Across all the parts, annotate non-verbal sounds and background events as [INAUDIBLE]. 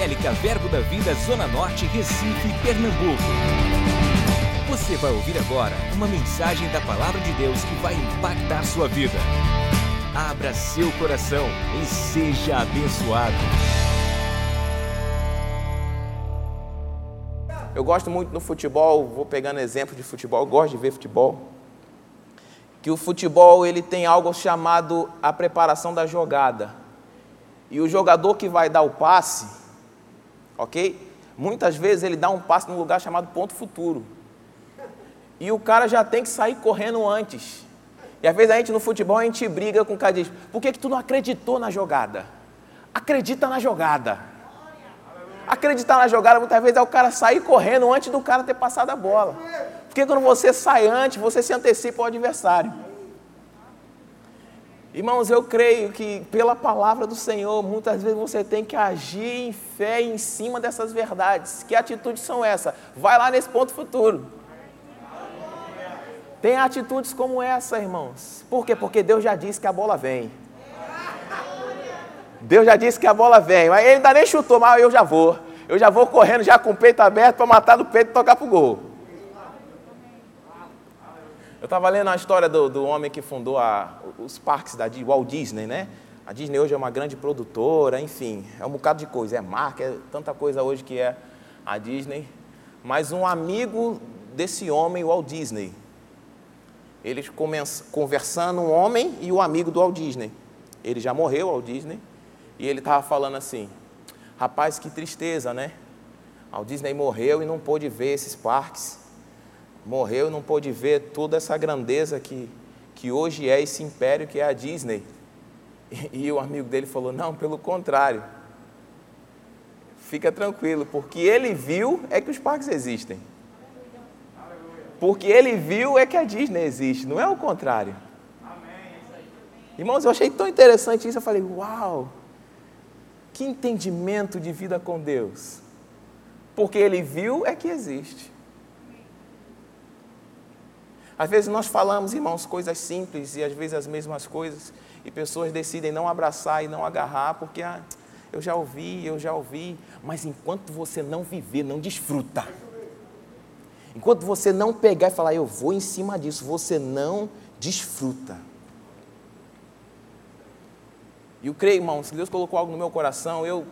Evangélica Verbo da Vida Zona Norte, Recife, Pernambuco. Você vai ouvir agora uma mensagem da Palavra de Deus que vai impactar sua vida. Abra seu coração e seja abençoado. Eu gosto muito do futebol, vou pegando exemplo de futebol, gosto de ver futebol. Que o futebol ele tem algo chamado a preparação da jogada. E o jogador que vai dar o passe, ok? Muitas vezes ele dá um passe num lugar chamado ponto futuro. E o cara já tem que sair correndo antes. E às vezes a gente no futebol a gente briga com o cara diz, por que, que tu não acreditou na jogada? Acredita na jogada. Acreditar na jogada muitas vezes é o cara sair correndo antes do cara ter passado a bola. Porque quando você sai antes, você se antecipa ao adversário. Irmãos, eu creio que pela palavra do Senhor, muitas vezes você tem que agir em fé em cima dessas verdades. Que atitudes são essas? Vai lá nesse ponto futuro. Tem atitudes como essa, irmãos. Por quê? Porque Deus já disse que a bola vem. Deus já disse que a bola vem. Mas ele ainda nem chutou, mas eu já vou. Eu já vou correndo já com o peito aberto para matar no peito e tocar pro gol. Eu estava lendo a história do, do homem que fundou a, os parques da Walt Disney, né? A Disney hoje é uma grande produtora, enfim, é um bocado de coisa, é marca, é tanta coisa hoje que é a Disney. Mas um amigo desse homem, Walt Disney, eles conversando, um homem e o amigo do Walt Disney. Ele já morreu, Walt Disney, e ele estava falando assim: rapaz, que tristeza, né? Walt Disney morreu e não pôde ver esses parques morreu e não pôde ver toda essa grandeza que, que hoje é esse império que é a Disney. E, [LAUGHS] e o amigo dele falou: Não, pelo contrário. Fica tranquilo, porque ele viu é que os parques existem. Porque ele viu é que a Disney existe, não é o contrário. Irmãos, eu achei tão interessante isso, eu falei: Uau! Que entendimento de vida com Deus. Porque ele viu é que existe. Às vezes nós falamos, irmãos, coisas simples e às vezes as mesmas coisas, e pessoas decidem não abraçar e não agarrar, porque ah, eu já ouvi, eu já ouvi, mas enquanto você não viver, não desfruta. Enquanto você não pegar e falar, eu vou em cima disso, você não desfruta. E eu creio, irmãos, se Deus colocou algo no meu coração, eu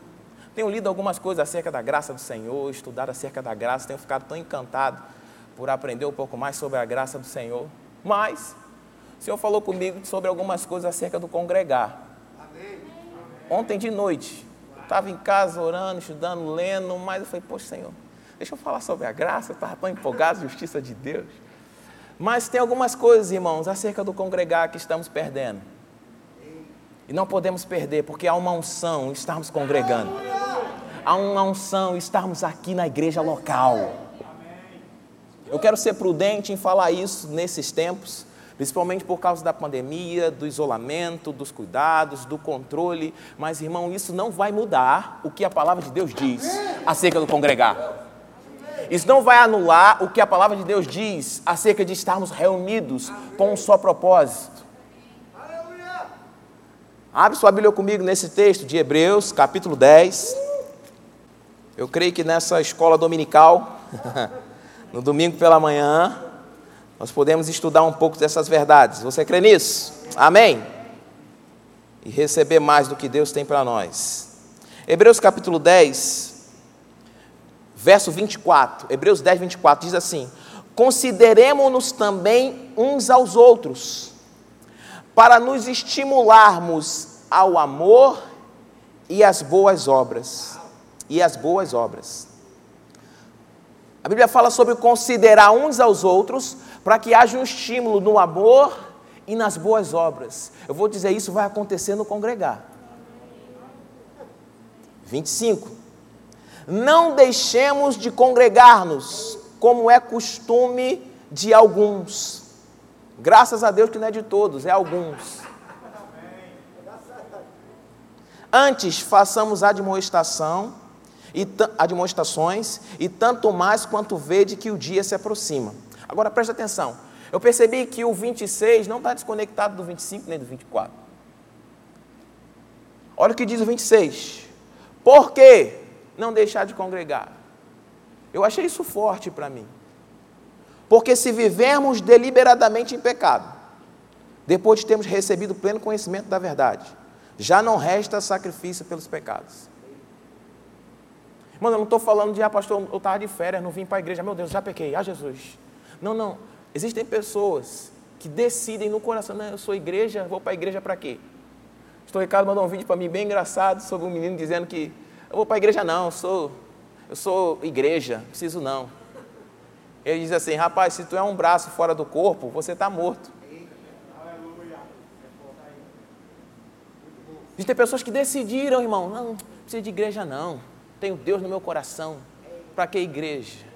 tenho lido algumas coisas acerca da graça do Senhor, estudado acerca da graça, tenho ficado tão encantado por aprender um pouco mais sobre a graça do Senhor. Mas o Senhor falou comigo sobre algumas coisas acerca do congregar. Ontem de noite, estava em casa orando, estudando, lendo, mas eu falei, poxa Senhor, deixa eu falar sobre a graça, eu estava tão empolgado, justiça de Deus. Mas tem algumas coisas, irmãos, acerca do congregar que estamos perdendo. E não podemos perder, porque há uma unção estarmos congregando. Há uma unção estarmos aqui na igreja local. Eu quero ser prudente em falar isso nesses tempos, principalmente por causa da pandemia, do isolamento, dos cuidados, do controle. Mas, irmão, isso não vai mudar o que a palavra de Deus diz acerca do congregar. Isso não vai anular o que a palavra de Deus diz acerca de estarmos reunidos com um só propósito. Abre sua Bíblia comigo nesse texto de Hebreus, capítulo 10. Eu creio que nessa escola dominical [LAUGHS] no domingo pela manhã, nós podemos estudar um pouco dessas verdades. Você crê nisso? Amém? E receber mais do que Deus tem para nós. Hebreus capítulo 10, verso 24. Hebreus 10, 24 diz assim: Consideremos-nos também uns aos outros, para nos estimularmos ao amor e às boas obras. E às boas obras. A Bíblia fala sobre considerar uns aos outros para que haja um estímulo no amor e nas boas obras. Eu vou dizer isso vai acontecer no congregar. 25. Não deixemos de congregar-nos, como é costume de alguns. Graças a Deus que não é de todos, é alguns. Antes façamos admoestação e admoestações, e tanto mais quanto vede que o dia se aproxima. Agora preste atenção. Eu percebi que o 26 não está desconectado do 25 nem do 24. Olha o que diz o 26. Porque não deixar de congregar. Eu achei isso forte para mim. Porque se vivermos deliberadamente em pecado, depois de termos recebido pleno conhecimento da verdade, já não resta sacrifício pelos pecados. Mano, eu não estou falando de, ah, pastor, eu estava de férias, não vim para a igreja, meu Deus, já pequei, ah, Jesus. Não, não. Existem pessoas que decidem no coração, não, eu sou igreja, vou para a igreja para quê? Pastor Ricardo mandou um vídeo para mim bem engraçado sobre um menino dizendo que eu vou para a igreja não, eu sou, eu sou igreja, preciso não. Ele diz assim, rapaz, se tu é um braço fora do corpo, você está morto. Existem pessoas que decidiram, irmão, não, não precisa de igreja não. Tenho Deus no meu coração. Para que igreja?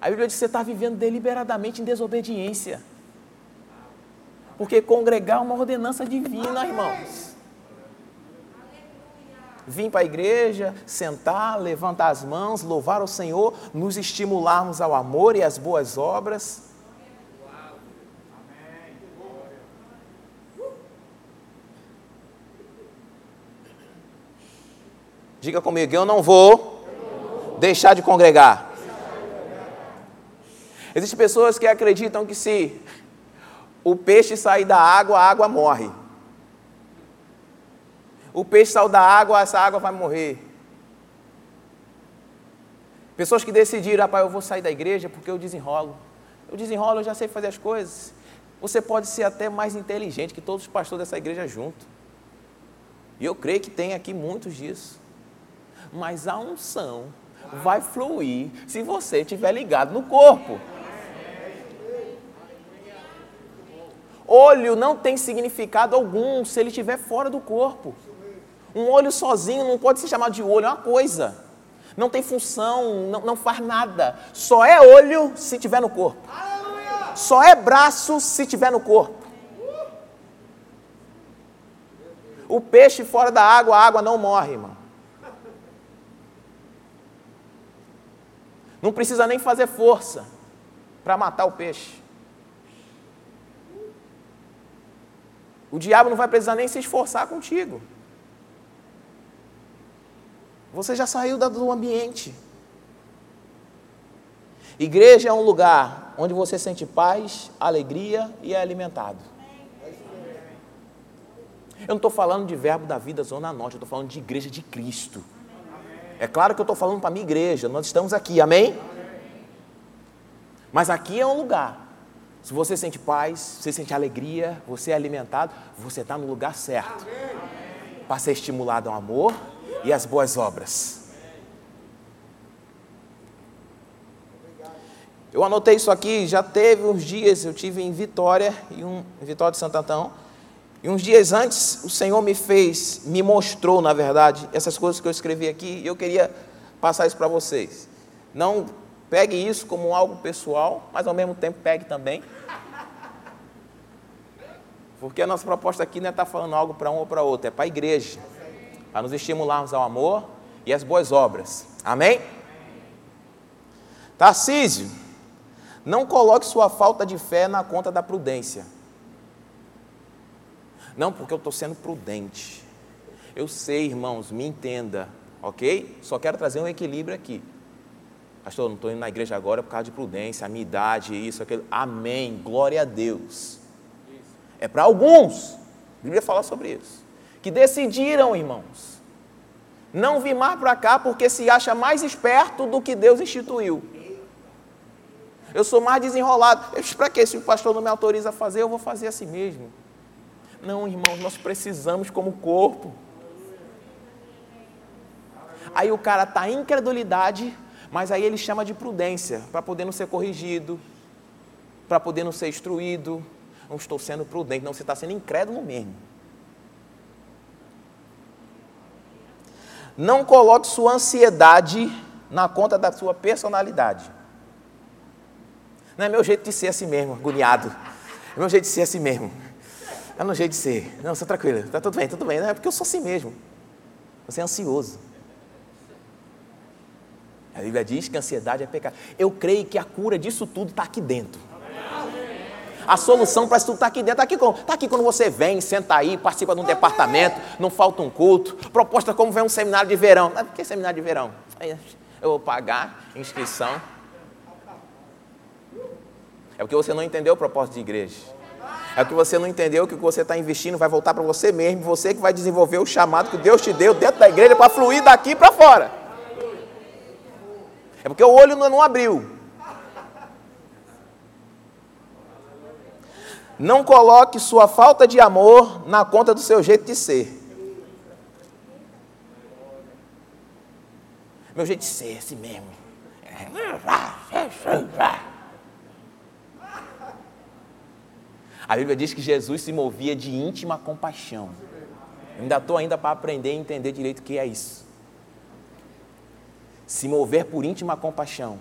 A Bíblia diz que você está vivendo deliberadamente em desobediência. Porque congregar é uma ordenança divina, irmãos. Vim para a igreja, sentar, levantar as mãos, louvar o Senhor, nos estimularmos ao amor e às boas obras. Diga comigo, eu não vou deixar de congregar. Existem pessoas que acreditam que se o peixe sair da água, a água morre. O peixe saiu da água, essa água vai morrer. Pessoas que decidiram, rapaz, eu vou sair da igreja porque eu desenrolo. Eu desenrolo, eu já sei fazer as coisas. Você pode ser até mais inteligente que todos os pastores dessa igreja junto. E eu creio que tem aqui muitos disso mas a unção vai fluir se você estiver ligado no corpo. Olho não tem significado algum se ele estiver fora do corpo. Um olho sozinho não pode ser chamado de olho, é uma coisa. Não tem função, não, não faz nada. Só é olho se estiver no corpo. Só é braço se estiver no corpo. O peixe fora da água, a água não morre, irmão. Não precisa nem fazer força para matar o peixe. O diabo não vai precisar nem se esforçar contigo. Você já saiu do ambiente. Igreja é um lugar onde você sente paz, alegria e é alimentado. Eu não estou falando de verbo da vida Zona Norte, eu estou falando de igreja de Cristo. É claro que eu estou falando para a minha igreja, nós estamos aqui, amém? Mas aqui é um lugar. Se você sente paz, você sente alegria, você é alimentado, você está no lugar certo. Para ser estimulado ao amor e às boas obras. Eu anotei isso aqui, já teve uns dias, eu tive em Vitória, em, um, em Vitória de Santo Antão, e uns dias antes, o Senhor me fez, me mostrou, na verdade, essas coisas que eu escrevi aqui, e eu queria passar isso para vocês. Não pegue isso como algo pessoal, mas ao mesmo tempo pegue também. Porque a nossa proposta aqui não é estar tá falando algo para um ou para outro, é para a igreja. Para nos estimularmos ao amor e às boas obras. Amém? Tarcísio, não coloque sua falta de fé na conta da prudência. Não, porque eu estou sendo prudente. Eu sei, irmãos, me entenda, ok? Só quero trazer um equilíbrio aqui. Pastor, não estou indo na igreja agora por causa de prudência, a minha idade, isso, aquilo. Amém. Glória a Deus. É para alguns. A Bíblia fala sobre isso. Que decidiram, irmãos, não vir mais para cá porque se acha mais esperto do que Deus instituiu. Eu sou mais desenrolado. Para quê? Se o pastor não me autoriza a fazer, eu vou fazer assim mesmo. Não, irmãos, nós precisamos como corpo. Aí o cara está em incredulidade, mas aí ele chama de prudência, para poder não ser corrigido, para poder não ser instruído. Não estou sendo prudente, não, você está sendo incrédulo mesmo. Não coloque sua ansiedade na conta da sua personalidade. Não é meu jeito de ser assim mesmo, agoniado. É meu jeito de ser assim mesmo. É no jeito de ser. Não, você tranquilo, está tudo bem, tudo bem. Não, é porque eu sou assim mesmo. Você é ansioso. A Bíblia diz que ansiedade é pecado. Eu creio que a cura disso tudo está aqui dentro. A solução para isso tudo está aqui dentro. Está aqui, tá aqui quando você vem, senta aí, participa de um departamento, não falta um culto. Proposta como vem um seminário de verão. Mas por que seminário de verão? Eu vou pagar inscrição. É porque você não entendeu o propósito de igreja. É porque você não entendeu que o que você está investindo vai voltar para você mesmo, você que vai desenvolver o chamado que Deus te deu dentro da igreja para fluir daqui para fora. É porque o olho não abriu. Não coloque sua falta de amor na conta do seu jeito de ser. Meu jeito de ser, assim mesmo. A Bíblia diz que Jesus se movia de íntima compaixão. ainda estou ainda para aprender e entender direito o que é isso. Se mover por íntima compaixão.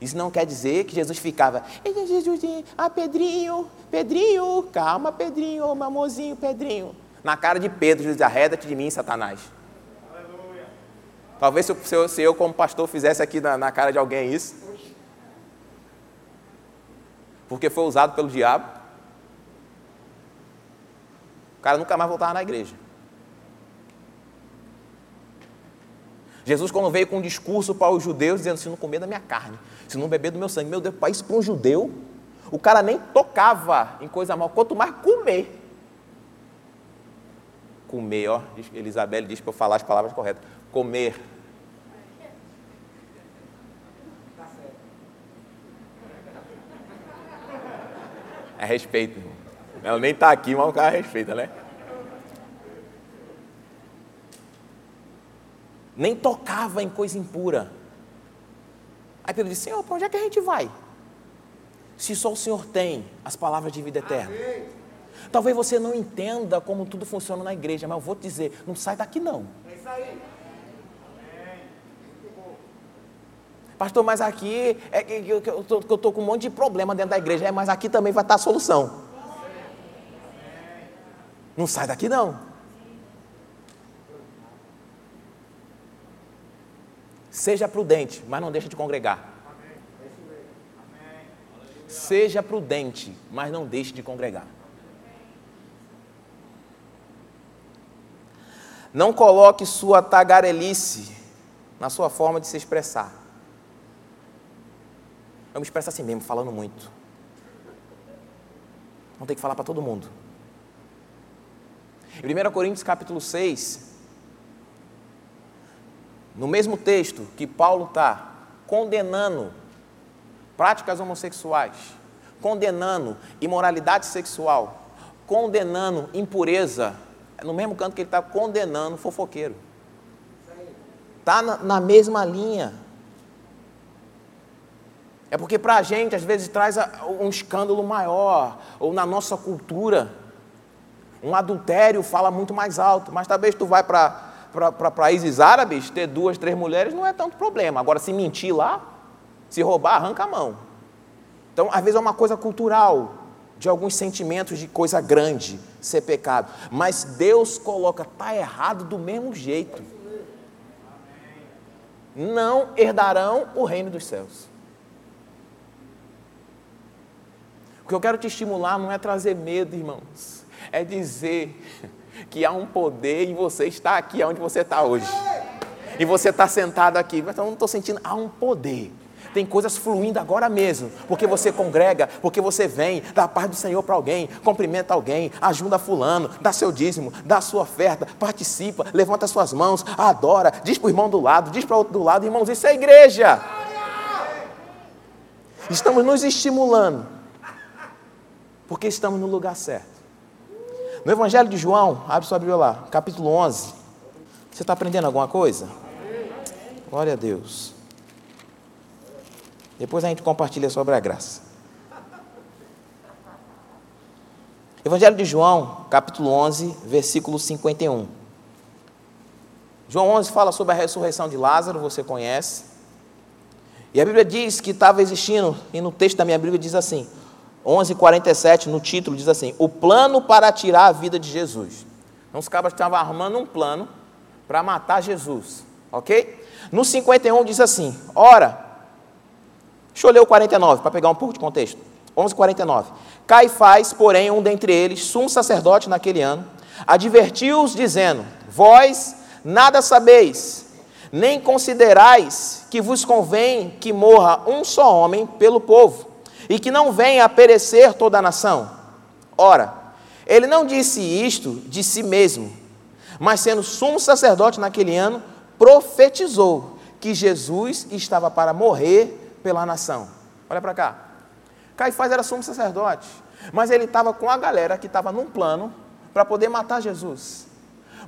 Isso não quer dizer que Jesus ficava, Jesus, ah, Pedrinho, Pedrinho, calma, Pedrinho, meu amorzinho, Pedrinho. Na cara de Pedro, Jesus arreda-te de mim, Satanás. Aleluia. Talvez se eu, se eu, como pastor, fizesse aqui na, na cara de alguém isso. Porque foi usado pelo diabo. Cara nunca mais voltava na igreja. Jesus, quando veio com um discurso para os judeus, dizendo: Se não comer da minha carne, se não beber do meu sangue, meu Deus, para isso para um judeu, o cara nem tocava em coisa mal, quanto mais comer. Comer, ó, Elizabeth diz para eu falar as palavras corretas: comer. É respeito. Ela nem está aqui, mas o cara respeita, né? nem tocava em coisa impura. Aí Pedro disse: Senhor, para onde é que a gente vai? Se só o Senhor tem as palavras de vida eterna. Amém. Talvez você não entenda como tudo funciona na igreja, mas eu vou te dizer: não sai daqui não. É isso aí. Pastor, mas aqui é que eu estou com um monte de problema dentro da igreja, é, mas aqui também vai estar a solução. Não sai daqui não. Seja prudente, mas não deixe de congregar. Seja prudente, mas não deixe de congregar. Não coloque sua tagarelice na sua forma de se expressar. Eu me expresso assim mesmo, falando muito. Não tem que falar para todo mundo. Em 1 Coríntios capítulo 6, no mesmo texto que Paulo está condenando práticas homossexuais, condenando imoralidade sexual, condenando impureza, é no mesmo canto que ele está condenando fofoqueiro. Está na, na mesma linha. É porque para a gente, às vezes, traz um escândalo maior, ou na nossa cultura, um adultério fala muito mais alto, mas talvez tu vai para países árabes, ter duas, três mulheres não é tanto problema. Agora, se mentir lá, se roubar, arranca a mão. Então, às vezes é uma coisa cultural, de alguns sentimentos de coisa grande ser pecado. Mas Deus coloca, está errado do mesmo jeito. Não herdarão o reino dos céus. O que eu quero te estimular não é trazer medo, irmãos, é dizer que há um poder em você estar aqui onde você está hoje. E você está sentado aqui, mas eu não estou sentindo, há um poder. Tem coisas fluindo agora mesmo, porque você congrega, porque você vem, dá a paz do Senhor para alguém, cumprimenta alguém, ajuda fulano, dá seu dízimo, dá sua oferta, participa, levanta suas mãos, adora, diz para o irmão do lado, diz para o outro do lado, irmãos, isso é igreja. Estamos nos estimulando, porque estamos no lugar certo. No Evangelho de João, abre sua Bíblia lá, capítulo 11. Você está aprendendo alguma coisa? Glória a Deus. Depois a gente compartilha sobre a graça. Evangelho de João, capítulo 11, versículo 51. João 11 fala sobre a ressurreição de Lázaro, você conhece. E a Bíblia diz que estava existindo, e no texto da minha Bíblia diz assim: 11:47 no título diz assim: "O plano para tirar a vida de Jesus". Então os cabras estavam armando um plano para matar Jesus, OK? No 51 diz assim: "Ora, deixa eu ler o 49 para pegar um pouco de contexto. 11:49. Caifás, porém, um dentre eles, sumo sacerdote naquele ano, advertiu-os dizendo: Vós nada sabeis, nem considerais que vos convém que morra um só homem pelo povo, e que não venha a perecer toda a nação. Ora, ele não disse isto de si mesmo, mas sendo sumo sacerdote naquele ano, profetizou que Jesus estava para morrer pela nação. Olha para cá. Caifás era sumo sacerdote, mas ele estava com a galera que estava num plano para poder matar Jesus.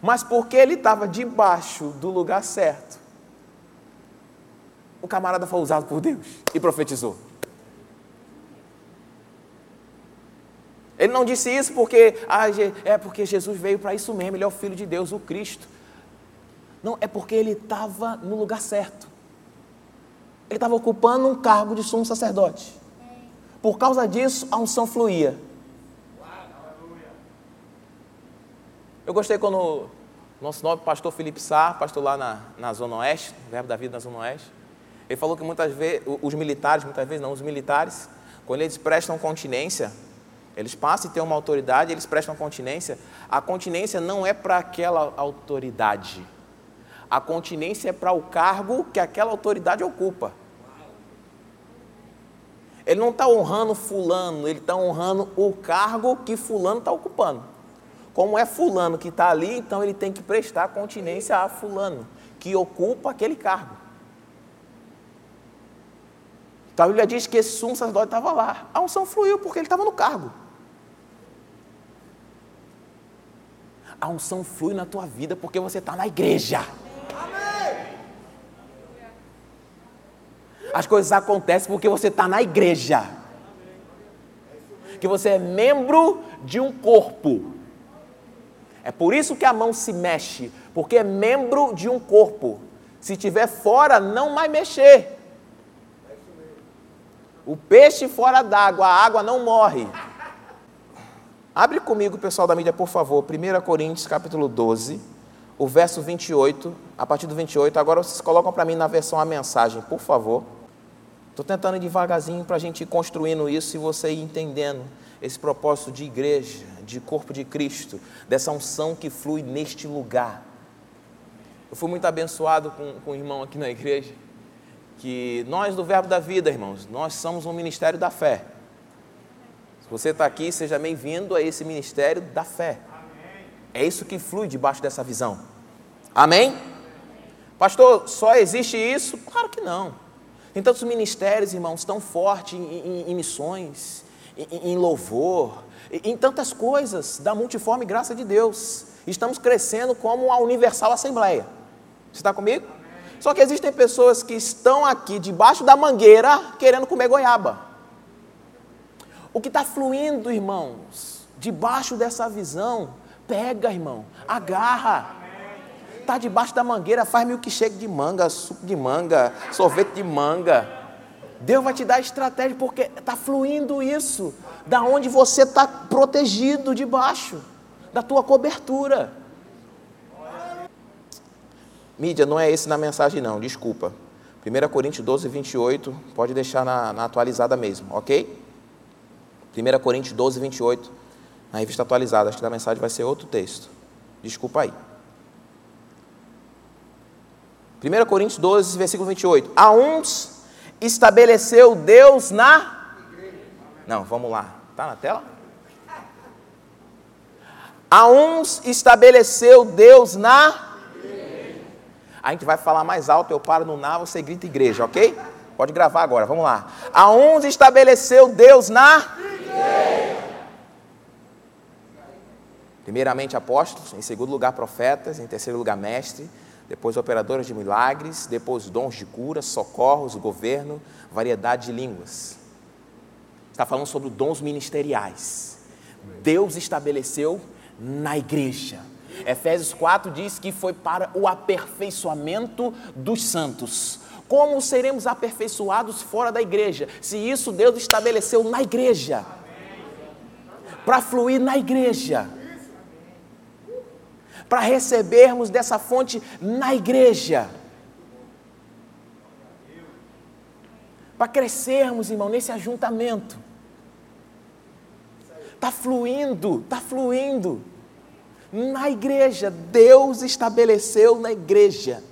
Mas porque ele estava debaixo do lugar certo, o camarada foi usado por Deus e profetizou. Ele não disse isso porque ah, é porque Jesus veio para isso mesmo, ele é o Filho de Deus, o Cristo. Não, é porque ele estava no lugar certo. Ele estava ocupando um cargo de sumo sacerdote. Por causa disso, a unção fluía. Eu gostei quando o nosso nobre pastor Felipe Sá, pastor lá na, na Zona Oeste, Verbo da Vida na Zona Oeste, ele falou que muitas vezes, os militares, muitas vezes não, os militares, quando eles prestam continência, eles passam a ter uma autoridade, eles prestam continência, a continência não é para aquela autoridade, a continência é para o cargo que aquela autoridade ocupa. Ele não está honrando fulano, ele está honrando o cargo que fulano está ocupando. Como é fulano que está ali, então ele tem que prestar continência a fulano, que ocupa aquele cargo. Então a Bíblia diz que esse sumo sacerdote estava lá. A unção fluiu porque ele estava no cargo. A unção flui na tua vida porque você está na igreja. As coisas acontecem porque você está na igreja. Que você é membro de um corpo. É por isso que a mão se mexe, porque é membro de um corpo. Se estiver fora, não vai mexer. O peixe fora d'água, a água não morre. Abre comigo, pessoal da mídia, por favor, 1 Coríntios capítulo 12, o verso 28, a partir do 28. Agora vocês colocam para mim na versão a mensagem, por favor. Estou tentando ir devagarzinho para a gente ir construindo isso e você ir entendendo esse propósito de igreja, de corpo de Cristo, dessa unção que flui neste lugar. Eu fui muito abençoado com, com o irmão aqui na igreja, que nós do Verbo da Vida, irmãos, nós somos um ministério da fé. Se você está aqui, seja bem-vindo a esse ministério da fé. É isso que flui debaixo dessa visão. Amém? Pastor, só existe isso? Claro que não. Tem tantos ministérios, irmãos, tão fortes em, em, em missões, em, em louvor, em tantas coisas da multiforme graça de Deus. Estamos crescendo como a Universal Assembleia. Você está comigo? Só que existem pessoas que estão aqui debaixo da mangueira querendo comer goiaba. O que está fluindo, irmãos, debaixo dessa visão, pega, irmão, agarra está debaixo da mangueira, faz milkshake de manga, suco de manga, sorvete de manga. Deus vai te dar estratégia porque está fluindo isso, da onde você está protegido debaixo, da tua cobertura. Mídia, não é esse na mensagem não, desculpa. 1 Coríntios 12, 28, pode deixar na, na atualizada mesmo, ok? 1 Coríntios 12, 28, na revista atualizada, acho que na mensagem vai ser outro texto. Desculpa aí. 1 Coríntios 12, versículo 28. A uns estabeleceu Deus na. Não, vamos lá. Está na tela? A uns estabeleceu Deus na. A gente vai falar mais alto, eu paro no na, você grita igreja, ok? Pode gravar agora, vamos lá. A uns estabeleceu Deus na. Primeiramente apóstolos, em segundo lugar profetas, em terceiro lugar mestre, depois operadores de milagres, depois dons de cura, socorros, governo, variedade de línguas. Está falando sobre dons ministeriais. Deus estabeleceu na igreja. Efésios 4 diz que foi para o aperfeiçoamento dos santos. Como seremos aperfeiçoados fora da igreja? Se isso Deus estabeleceu na igreja. Para fluir na igreja para recebermos dessa fonte na igreja. Para crescermos, irmão, nesse ajuntamento. Está fluindo, está fluindo. Na igreja, Deus estabeleceu na igreja.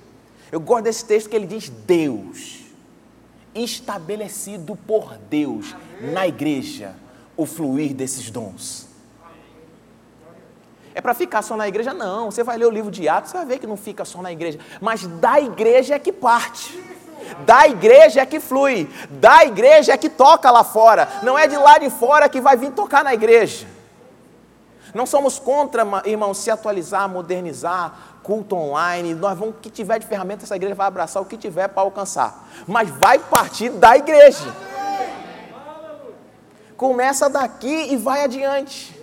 Eu gosto desse texto que ele diz Deus, estabelecido por Deus na igreja, o fluir desses dons. É para ficar só na igreja? Não. Você vai ler o livro de Atos, você vai ver que não fica só na igreja. Mas da igreja é que parte. Da igreja é que flui. Da igreja é que toca lá fora. Não é de lá de fora que vai vir tocar na igreja. Não somos contra, irmãos, se atualizar, modernizar, culto online. Nós vamos, o que tiver de ferramenta, essa igreja vai abraçar o que tiver para alcançar. Mas vai partir da igreja. Começa daqui e vai adiante.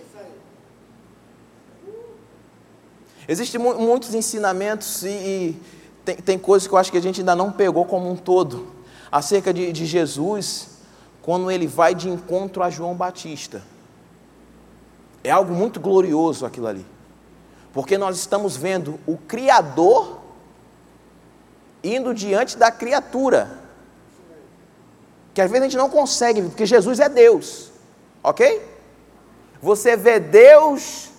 Existem muitos ensinamentos e, e tem, tem, coisas que eu acho que a gente ainda não pegou como um todo acerca de, de Jesus quando ele vai de encontro a João Batista. É algo muito glorioso aquilo ali, porque nós estamos vendo o Criador indo diante da criatura, que às vezes a gente não consegue, porque Jesus é Deus, ok? Você vê Deus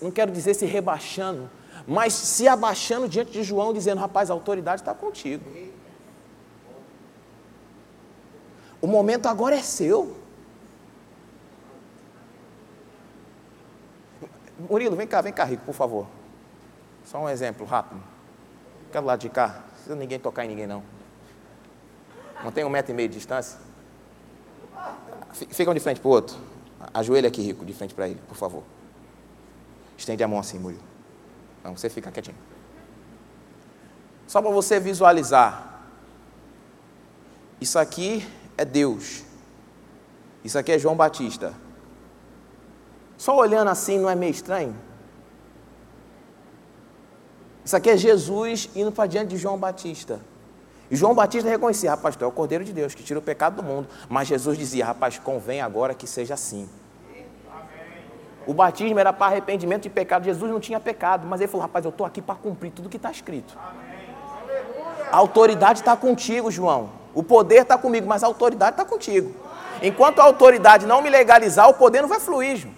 não quero dizer se rebaixando, mas se abaixando diante de João, dizendo: rapaz, a autoridade está contigo. O momento agora é seu. Murilo, vem cá, vem cá, Rico, por favor. Só um exemplo rápido. Fica do lado de cá. Não precisa ninguém tocar em ninguém, não. Não tem um metro e meio de distância? Fica um de frente para o outro. Ajoelha aqui, Rico, de frente para ele, por favor. Estende a mão assim, Murilo. Não, você fica quietinho. Só para você visualizar. Isso aqui é Deus. Isso aqui é João Batista. Só olhando assim não é meio estranho? Isso aqui é Jesus indo para diante de João Batista. E João Batista reconhecia, rapaz, tu é o Cordeiro de Deus que tira o pecado do mundo. Mas Jesus dizia, rapaz, convém agora que seja assim. O batismo era para arrependimento de pecado. Jesus não tinha pecado, mas ele falou: rapaz, eu estou aqui para cumprir tudo que está escrito. A autoridade está contigo, João. O poder está comigo, mas a autoridade está contigo. Enquanto a autoridade não me legalizar, o poder não vai fluir, João.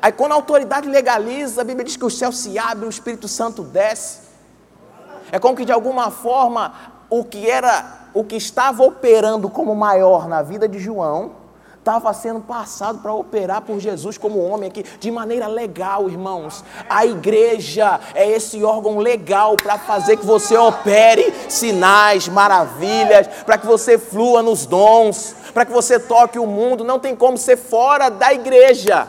Aí quando a autoridade legaliza, a Bíblia diz que o céu se abre, o Espírito Santo desce. É como que de alguma forma o que era, o que estava operando como maior na vida de João, estava sendo passado para operar por Jesus como homem aqui, de maneira legal, irmãos. A igreja é esse órgão legal para fazer que você opere sinais, maravilhas, para que você flua nos dons, para que você toque o mundo. Não tem como ser fora da igreja.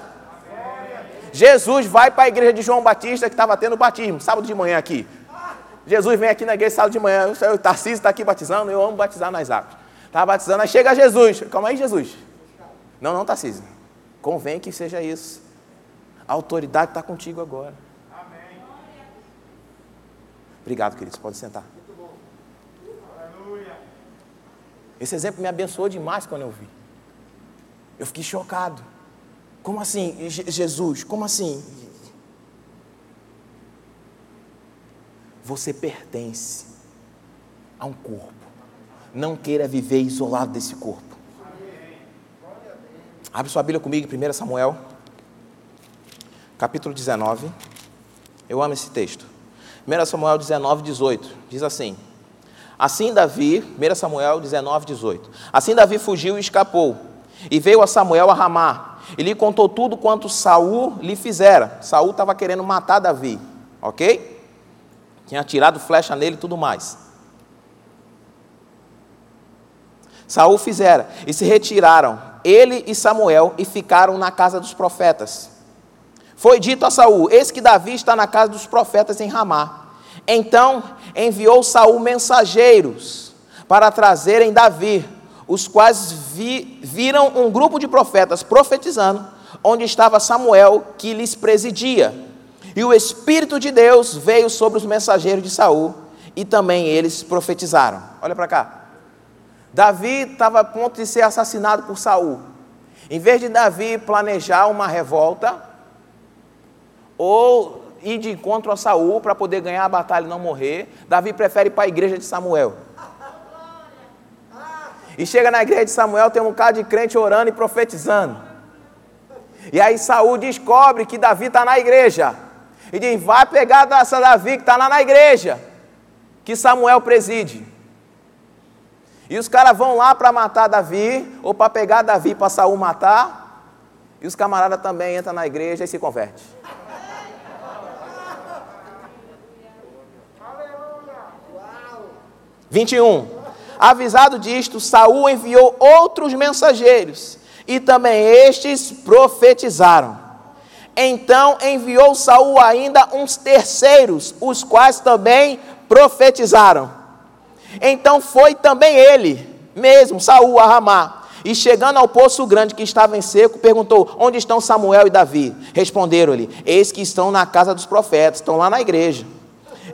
Jesus vai para a igreja de João Batista que estava tendo batismo, sábado de manhã aqui. Jesus vem aqui na igreja sábado de manhã, o Tarcísio está aqui batizando, eu amo batizar nas águas. Está batizando, aí chega Jesus. Calma aí, Jesus. Não, não, Tarcísio. Convém que seja isso. A autoridade está contigo agora. Amém. Obrigado, queridos. Pode sentar. Esse exemplo me abençoou demais quando eu vi. Eu fiquei chocado. Como assim, Jesus? Como assim? Você pertence a um corpo. Não queira viver isolado desse corpo. Abre sua Bíblia comigo em 1 Samuel, capítulo 19. Eu amo esse texto. 1 Samuel 19, 18. Diz assim: Assim Davi, 1 Samuel 19, 18. Assim Davi fugiu e escapou, e veio a Samuel a Ramá, e lhe contou tudo quanto Saul lhe fizera. Saul estava querendo matar Davi, ok? Tinha tirado flecha nele e tudo mais. Saul fizera, e se retiraram ele e Samuel, e ficaram na casa dos profetas. Foi dito a Saul: Eis que Davi está na casa dos profetas em Ramá. Então enviou Saul mensageiros para trazerem Davi, os quais vi, viram um grupo de profetas profetizando, onde estava Samuel, que lhes presidia. E o Espírito de Deus veio sobre os mensageiros de Saul, e também eles profetizaram. Olha para cá. Davi estava a ponto de ser assassinado por Saul. Em vez de Davi planejar uma revolta, ou ir de encontro a Saul para poder ganhar a batalha e não morrer, Davi prefere ir para a igreja de Samuel. E chega na igreja de Samuel, tem um bocado de crente orando e profetizando. E aí Saul descobre que Davi está na igreja. E diz: vai pegar essa Davi que está lá na igreja. Que Samuel preside. E os caras vão lá para matar Davi, ou para pegar Davi para Saul matar. E os camaradas também entram na igreja e se convertem. 21. Avisado disto, Saul enviou outros mensageiros, e também estes profetizaram. Então enviou Saul ainda uns terceiros, os quais também profetizaram. Então foi também ele, mesmo Saul a Ramá, e chegando ao poço grande que estava em seco, perguntou: Onde estão Samuel e Davi? Responderam-lhe: Eis que estão na casa dos profetas, estão lá na igreja.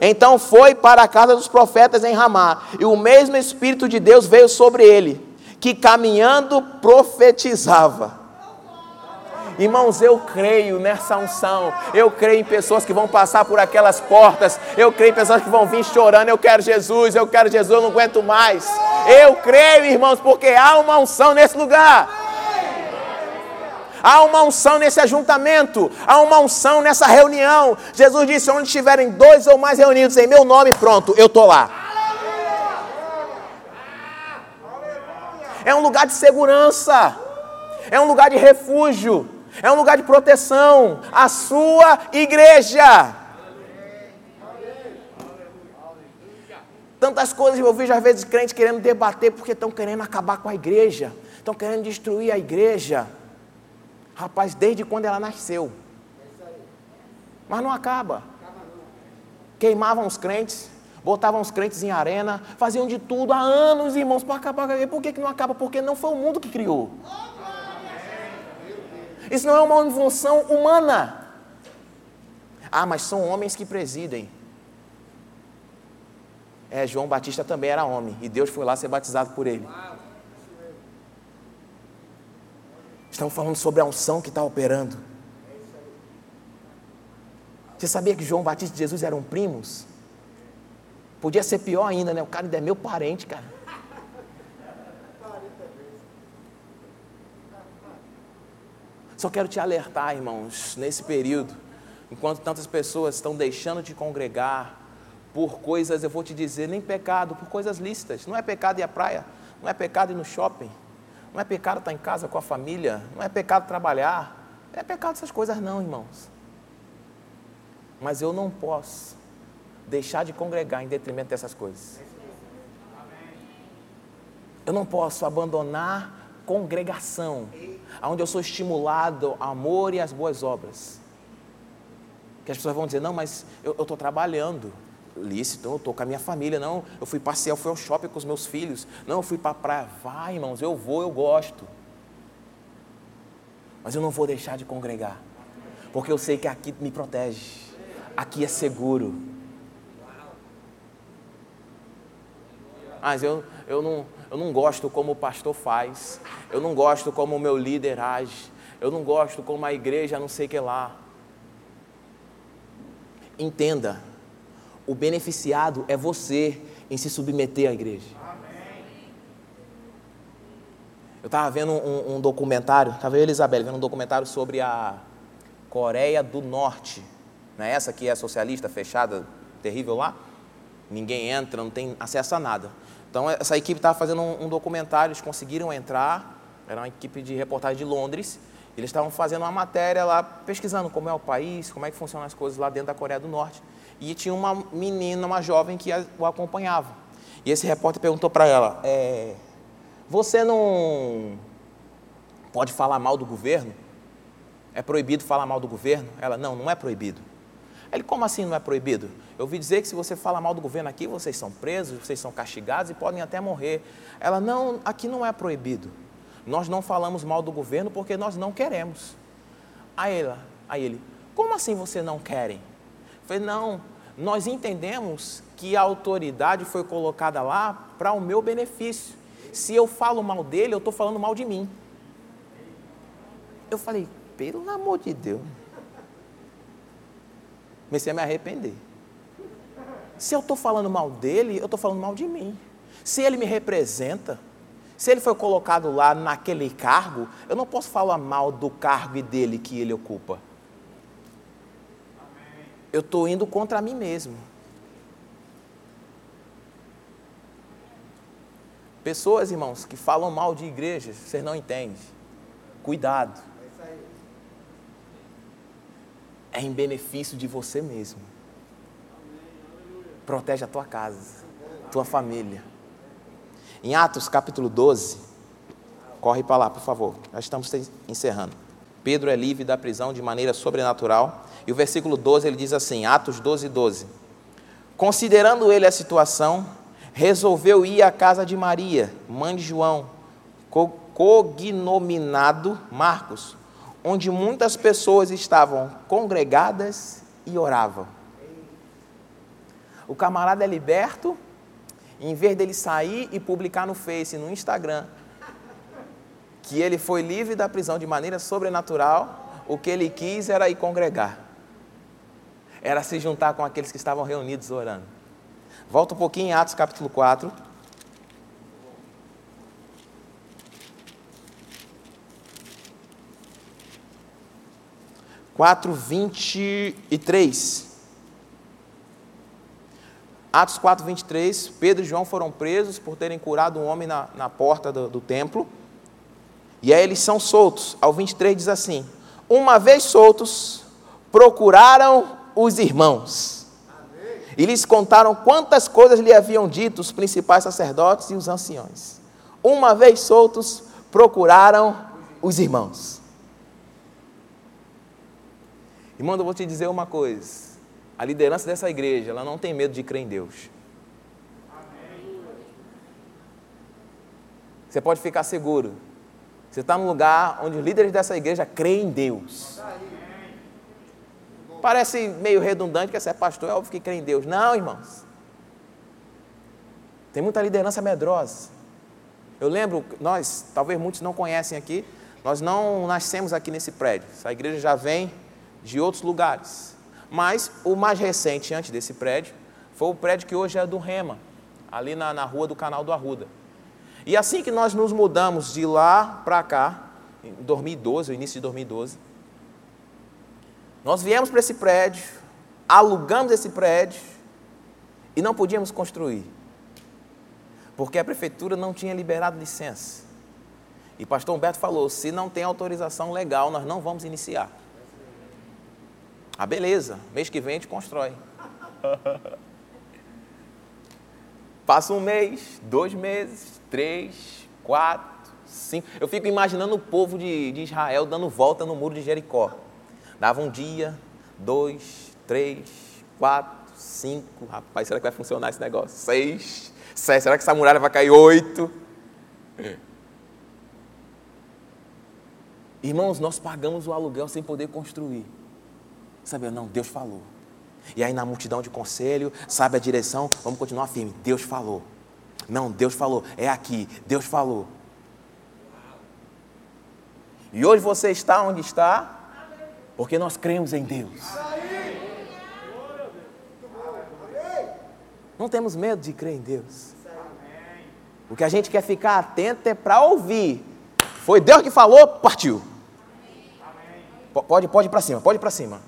Então foi para a casa dos profetas em Ramá, e o mesmo Espírito de Deus veio sobre ele, que caminhando profetizava. Irmãos, eu creio nessa unção. Eu creio em pessoas que vão passar por aquelas portas. Eu creio em pessoas que vão vir chorando. Eu quero Jesus, eu quero Jesus, eu não aguento mais. Eu creio, irmãos, porque há uma unção nesse lugar. Há uma unção nesse ajuntamento, há uma unção nessa reunião. Jesus disse: onde estiverem dois ou mais reunidos em meu nome, pronto, eu estou lá. É um lugar de segurança, é um lugar de refúgio, é um lugar de proteção. A sua igreja. Tantas coisas eu vejo às vezes crentes querendo debater porque estão querendo acabar com a igreja, estão querendo destruir a igreja. Rapaz, desde quando ela nasceu. Mas não acaba. Queimavam os crentes, botavam os crentes em arena, faziam de tudo há anos, irmãos, para acabar. Por que, que não acaba? Porque não foi o mundo que criou. Isso não é uma invenção humana. Ah, mas são homens que presidem. É, João Batista também era homem, e Deus foi lá ser batizado por ele. Estamos falando sobre a unção que está operando. Você sabia que João Batista e Jesus eram primos? Podia ser pior ainda, né? O cara ainda é meu parente, cara. Só quero te alertar, irmãos, nesse período, enquanto tantas pessoas estão deixando de congregar por coisas, eu vou te dizer, nem pecado, por coisas lícitas. Não é pecado ir à praia, não é pecado ir no shopping, não é pecado estar em casa com a família, não é pecado trabalhar, não é pecado essas coisas não, irmãos. Mas eu não posso deixar de congregar em detrimento dessas coisas. Eu não posso abandonar congregação, onde eu sou estimulado ao amor e às boas obras. Que as pessoas vão dizer, não, mas eu estou trabalhando lícito, eu estou com a minha família, não, eu fui passear, eu fui ao shopping com os meus filhos, não, eu fui para a praia, vai irmãos, eu vou, eu gosto. Mas eu não vou deixar de congregar, porque eu sei que aqui me protege, aqui é seguro. Mas eu, eu, não, eu não gosto como o pastor faz, eu não gosto como o meu líder age, eu não gosto como a igreja não sei que lá. Entenda, o beneficiado é você em se submeter à igreja. Eu estava vendo um, um documentário, estava eu e Elizabeth vendo um documentário sobre a Coreia do Norte. Não é essa que é socialista, fechada, terrível lá? Ninguém entra, não tem acesso a nada. Então, essa equipe estava fazendo um, um documentário, eles conseguiram entrar, era uma equipe de reportagem de Londres, eles estavam fazendo uma matéria lá, pesquisando como é o país, como é que funcionam as coisas lá dentro da Coreia do Norte e tinha uma menina, uma jovem que o acompanhava. E esse repórter perguntou para ela: é, Você não pode falar mal do governo? É proibido falar mal do governo? Ela: Não, não é proibido. Ele: Como assim não é proibido? Eu ouvi dizer que se você falar mal do governo aqui, vocês são presos, vocês são castigados e podem até morrer. Ela: Não, aqui não é proibido. Nós não falamos mal do governo porque nós não queremos. Aí, ela, aí ele: Como assim você não querem? falei, não, nós entendemos que a autoridade foi colocada lá para o meu benefício. Se eu falo mal dele, eu estou falando mal de mim. Eu falei, pelo amor de Deus. Comecei a me arrepender. Se eu estou falando mal dele, eu estou falando mal de mim. Se ele me representa, Se ele foi colocado lá naquele cargo, eu não posso falar mal do cargo e dele que ele ocupa. Eu estou indo contra mim mesmo. Pessoas, irmãos, que falam mal de igrejas, vocês não entendem. Cuidado. É em benefício de você mesmo. Protege a tua casa, tua família. Em Atos capítulo 12, corre para lá, por favor. Já estamos encerrando. Pedro é livre da prisão de maneira sobrenatural. E o versículo 12 ele diz assim: Atos 12, 12. Considerando ele a situação, resolveu ir à casa de Maria, mãe de João, cognominado Marcos, onde muitas pessoas estavam congregadas e oravam. O camarada é liberto, em vez dele sair e publicar no Face, no Instagram, que ele foi livre da prisão de maneira sobrenatural, o que ele quis era ir congregar, era se juntar com aqueles que estavam reunidos orando. Volta um pouquinho em Atos capítulo 4. Quatro, vinte e três. Atos 4, 23, Pedro e João foram presos por terem curado um homem na, na porta do, do templo. E aí eles são soltos. Ao 23 diz assim: Uma vez soltos, procuraram os irmãos e lhes contaram quantas coisas lhe haviam dito os principais sacerdotes e os anciões. Uma vez soltos, procuraram os irmãos. Irmão, eu vou te dizer uma coisa. A liderança dessa igreja, ela não tem medo de crer em Deus. Você pode ficar seguro. Você está num lugar onde os líderes dessa igreja creem em Deus. Parece meio redundante que você é pastor, é óbvio que crê em Deus. Não, irmãos. Tem muita liderança medrosa. Eu lembro, nós, talvez muitos não conhecem aqui, nós não nascemos aqui nesse prédio. Essa igreja já vem de outros lugares. Mas o mais recente, antes desse prédio, foi o prédio que hoje é do Rema, ali na, na rua do Canal do Arruda. E assim que nós nos mudamos de lá para cá, em 2012, o início de 2012, nós viemos para esse prédio, alugamos esse prédio e não podíamos construir, porque a prefeitura não tinha liberado licença. E pastor Humberto falou: se não tem autorização legal, nós não vamos iniciar. Ah, beleza, mês que vem a gente constrói. Passa um mês, dois meses, três, quatro, cinco. Eu fico imaginando o povo de, de Israel dando volta no muro de Jericó. Dava um dia, dois, três, quatro, cinco. Rapaz, será que vai funcionar esse negócio? Seis, sete. Será que essa muralha vai cair? Oito. Irmãos, nós pagamos o aluguel sem poder construir. Sabe, não, Deus falou. E aí na multidão de conselho, sabe a direção, vamos continuar firme. Deus falou. Não, Deus falou. É aqui. Deus falou. E hoje você está onde está porque nós cremos em Deus. Não temos medo de crer em Deus. O que a gente quer ficar atento é para ouvir. Foi Deus que falou, partiu. Pode, pode ir para cima, pode ir para cima.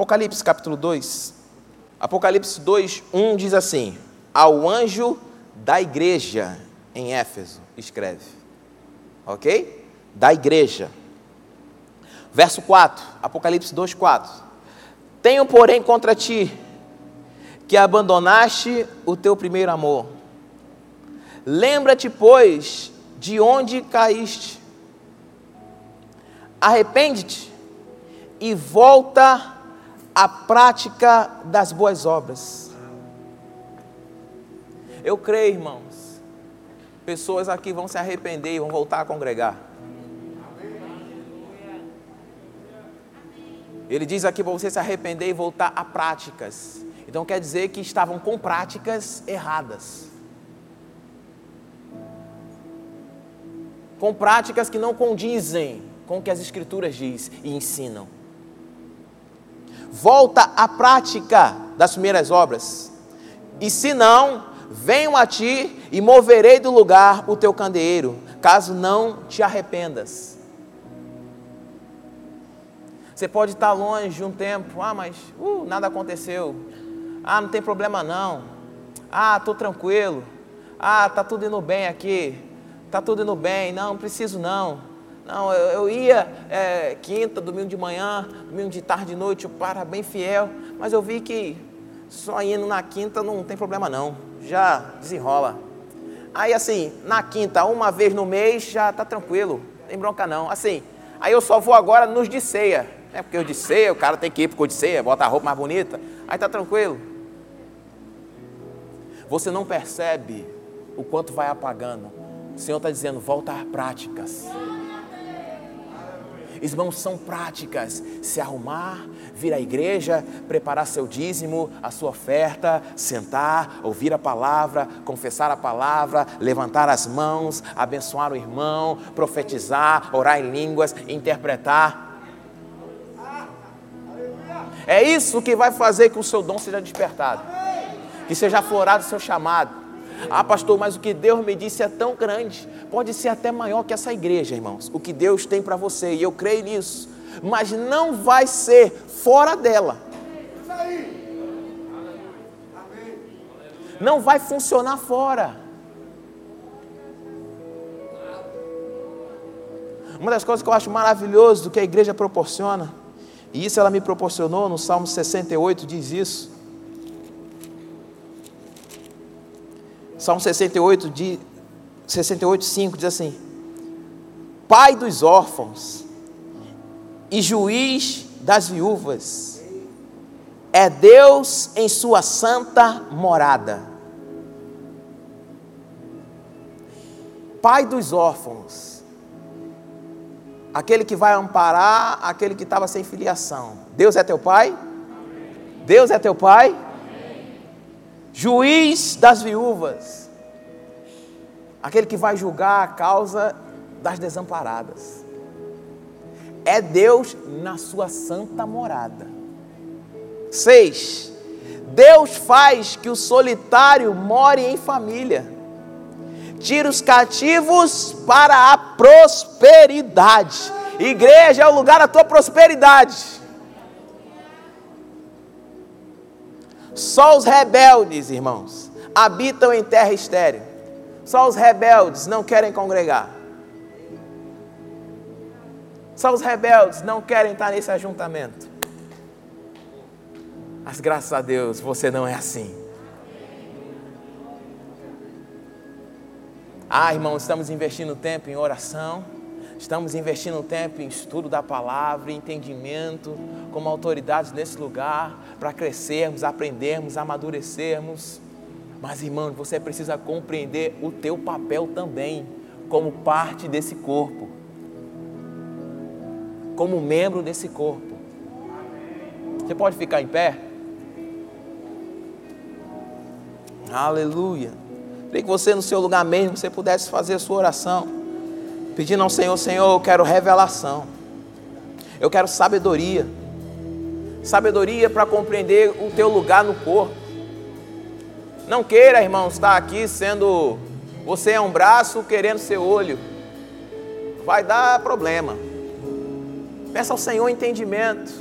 Apocalipse capítulo 2. Apocalipse 2, 1 diz assim: Ao anjo da igreja em Éfeso, escreve. Ok? da igreja. Verso 4, Apocalipse 2, 4. Tenho, porém, contra ti que abandonaste o teu primeiro amor. Lembra-te, pois, de onde caíste. Arrepende-te e volta à prática das boas obras. Eu creio, irmãos, pessoas aqui vão se arrepender e vão voltar a congregar. Ele diz aqui para você se arrepender e voltar a práticas. Então quer dizer que estavam com práticas erradas. Com práticas que não condizem com o que as escrituras diz e ensinam. Volta à prática das primeiras obras. E se não, venho a ti e moverei do lugar o teu candeeiro, caso não te arrependas. Você pode estar longe um tempo, ah, mas uh, nada aconteceu. Ah, não tem problema não. Ah, estou tranquilo. Ah, está tudo indo bem aqui. Está tudo indo bem. Não, não preciso não. Não, eu, eu ia é, quinta, domingo de manhã, domingo de tarde, de noite, eu para bem fiel. Mas eu vi que só indo na quinta não tem problema não. Já desenrola. Aí assim, na quinta, uma vez no mês, já está tranquilo. Tem bronca não. Assim, aí eu só vou agora nos de ceia. É porque eu de ceia, o cara tem que ir eu de ceia, bota a roupa mais bonita. Aí tá tranquilo. Você não percebe o quanto vai apagando. O Senhor está dizendo, volta às práticas. Irmãos, são práticas. Se arrumar, vir à igreja, preparar seu dízimo, a sua oferta, sentar, ouvir a palavra, confessar a palavra, levantar as mãos, abençoar o irmão, profetizar, orar em línguas, interpretar. É isso que vai fazer que o seu dom seja despertado, que seja aflorado o seu chamado. Ah, pastor, mas o que Deus me disse é tão grande, pode ser até maior que essa igreja, irmãos. O que Deus tem para você, e eu creio nisso, mas não vai ser fora dela. Não vai funcionar fora. Uma das coisas que eu acho maravilhoso do que a igreja proporciona, e isso ela me proporcionou no Salmo 68, diz isso. Salmo 68, de, 68, 5 diz assim: Pai dos órfãos e juiz das viúvas, é Deus em sua santa morada. Pai dos órfãos, aquele que vai amparar aquele que estava sem filiação. Deus é teu pai? Deus é teu pai? Juiz das viúvas, aquele que vai julgar a causa das desamparadas. É Deus na sua santa morada. Seis, Deus faz que o solitário more em família. Tira os cativos para a prosperidade. Igreja é o lugar da tua prosperidade. Só os rebeldes, irmãos, habitam em terra estéril. Só os rebeldes não querem congregar. Só os rebeldes não querem estar nesse ajuntamento. Mas graças a Deus você não é assim. Ah, irmãos, estamos investindo tempo em oração. Estamos investindo tempo em estudo da palavra, entendimento, como autoridades nesse lugar, para crescermos, aprendermos, amadurecermos. Mas, irmão, você precisa compreender o teu papel também, como parte desse corpo, como membro desse corpo. Você pode ficar em pé? Aleluia. Queria que você, no seu lugar mesmo, você pudesse fazer a sua oração pedindo ao Senhor: Senhor, eu quero revelação, eu quero sabedoria, sabedoria para compreender o teu lugar no corpo. Não queira, irmão, estar aqui sendo. Você é um braço querendo ser olho, vai dar problema. Peça ao Senhor entendimento.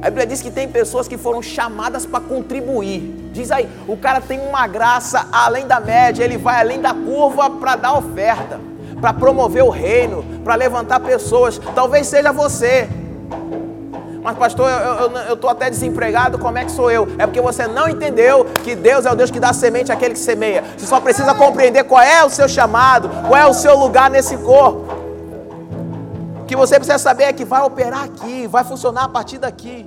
A Bíblia diz que tem pessoas que foram chamadas para contribuir. Diz aí, o cara tem uma graça além da média, ele vai além da curva para dar oferta para promover o reino, para levantar pessoas. Talvez seja você. Mas, pastor, eu estou até desempregado, como é que sou eu? É porque você não entendeu que Deus é o Deus que dá semente àquele que semeia. Você só precisa compreender qual é o seu chamado, qual é o seu lugar nesse corpo. O que você precisa saber é que vai operar aqui, vai funcionar a partir daqui.